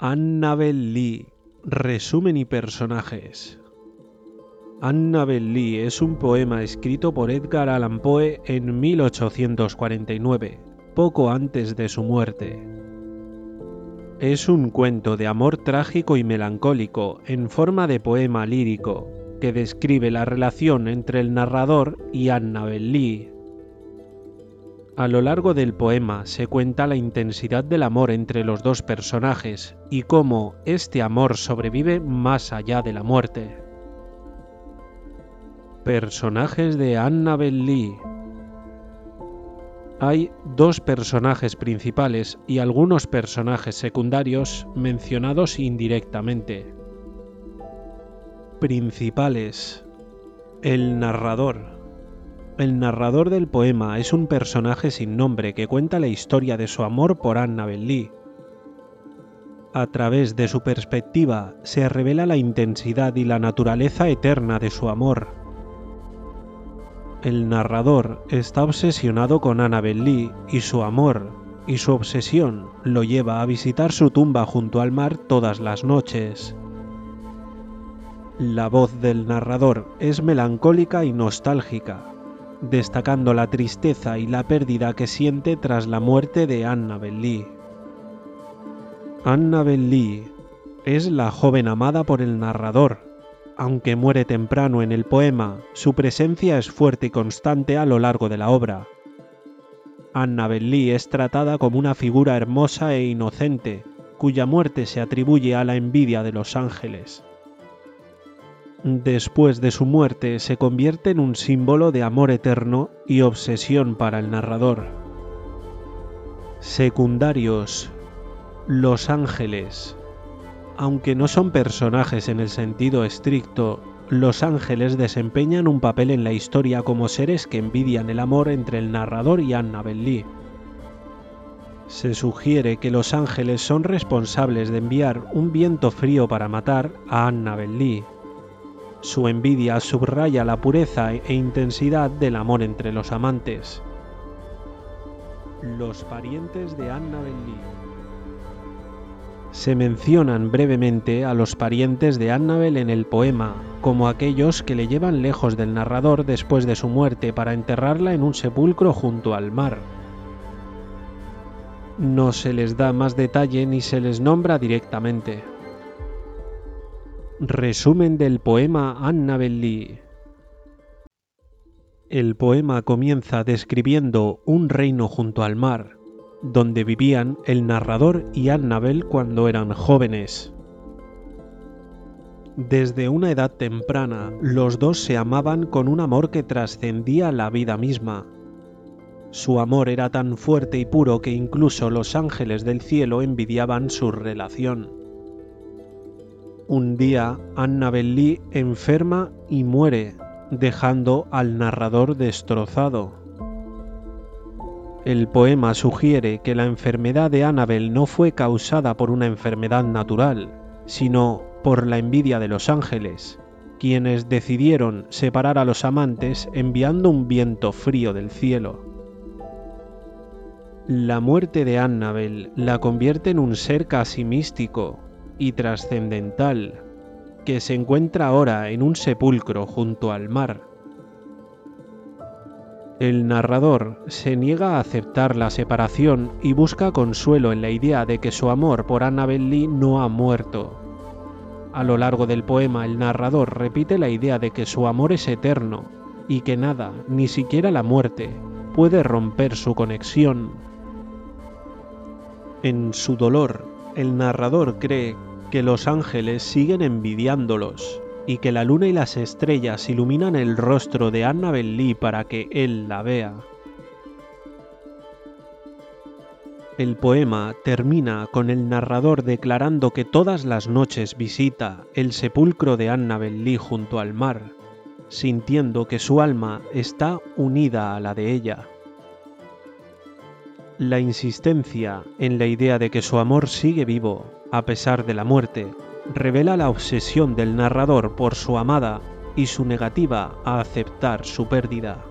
Annabel Lee. Resumen y personajes. Annabel Lee es un poema escrito por Edgar Allan Poe en 1849, poco antes de su muerte. Es un cuento de amor trágico y melancólico en forma de poema lírico que describe la relación entre el narrador y Annabel Lee, a lo largo del poema se cuenta la intensidad del amor entre los dos personajes y cómo este amor sobrevive más allá de la muerte. Personajes de Annabel Lee Hay dos personajes principales y algunos personajes secundarios mencionados indirectamente. Principales El narrador el narrador del poema es un personaje sin nombre que cuenta la historia de su amor por Annabel Lee. A través de su perspectiva se revela la intensidad y la naturaleza eterna de su amor. El narrador está obsesionado con Annabel Lee y su amor, y su obsesión lo lleva a visitar su tumba junto al mar todas las noches. La voz del narrador es melancólica y nostálgica, destacando la tristeza y la pérdida que siente tras la muerte de Annabel Lee. Annabel Lee es la joven amada por el narrador. Aunque muere temprano en el poema, su presencia es fuerte y constante a lo largo de la obra. Annabel Lee es tratada como una figura hermosa e inocente, cuya muerte se atribuye a la envidia de los ángeles después de su muerte se convierte en un símbolo de amor eterno y obsesión para el narrador. Secundarios. Los ángeles. Aunque no son personajes en el sentido estricto, los ángeles desempeñan un papel en la historia como seres que envidian el amor entre el narrador y Annabel Lee. Se sugiere que los ángeles son responsables de enviar un viento frío para matar a Annabel Lee, su envidia subraya la pureza e intensidad del amor entre los amantes. Los parientes de Annabel Lee. Se mencionan brevemente a los parientes de Annabel en el poema, como aquellos que le llevan lejos del narrador después de su muerte para enterrarla en un sepulcro junto al mar. No se les da más detalle ni se les nombra directamente. Resumen del poema Annabel Lee. El poema comienza describiendo un reino junto al mar, donde vivían el narrador y Annabel cuando eran jóvenes. Desde una edad temprana, los dos se amaban con un amor que trascendía la vida misma. Su amor era tan fuerte y puro que incluso los ángeles del cielo envidiaban su relación. Un día, Annabel Lee enferma y muere, dejando al narrador destrozado. El poema sugiere que la enfermedad de Annabel no fue causada por una enfermedad natural, sino por la envidia de los ángeles, quienes decidieron separar a los amantes enviando un viento frío del cielo. La muerte de Annabel la convierte en un ser casi místico, y trascendental, que se encuentra ahora en un sepulcro junto al mar. El narrador se niega a aceptar la separación y busca consuelo en la idea de que su amor por Annabel Lee no ha muerto. A lo largo del poema el narrador repite la idea de que su amor es eterno y que nada, ni siquiera la muerte, puede romper su conexión. En su dolor, el narrador cree que los ángeles siguen envidiándolos y que la luna y las estrellas iluminan el rostro de Annabel Lee para que él la vea. El poema termina con el narrador declarando que todas las noches visita el sepulcro de Annabel Lee junto al mar, sintiendo que su alma está unida a la de ella. La insistencia en la idea de que su amor sigue vivo a pesar de la muerte, revela la obsesión del narrador por su amada y su negativa a aceptar su pérdida.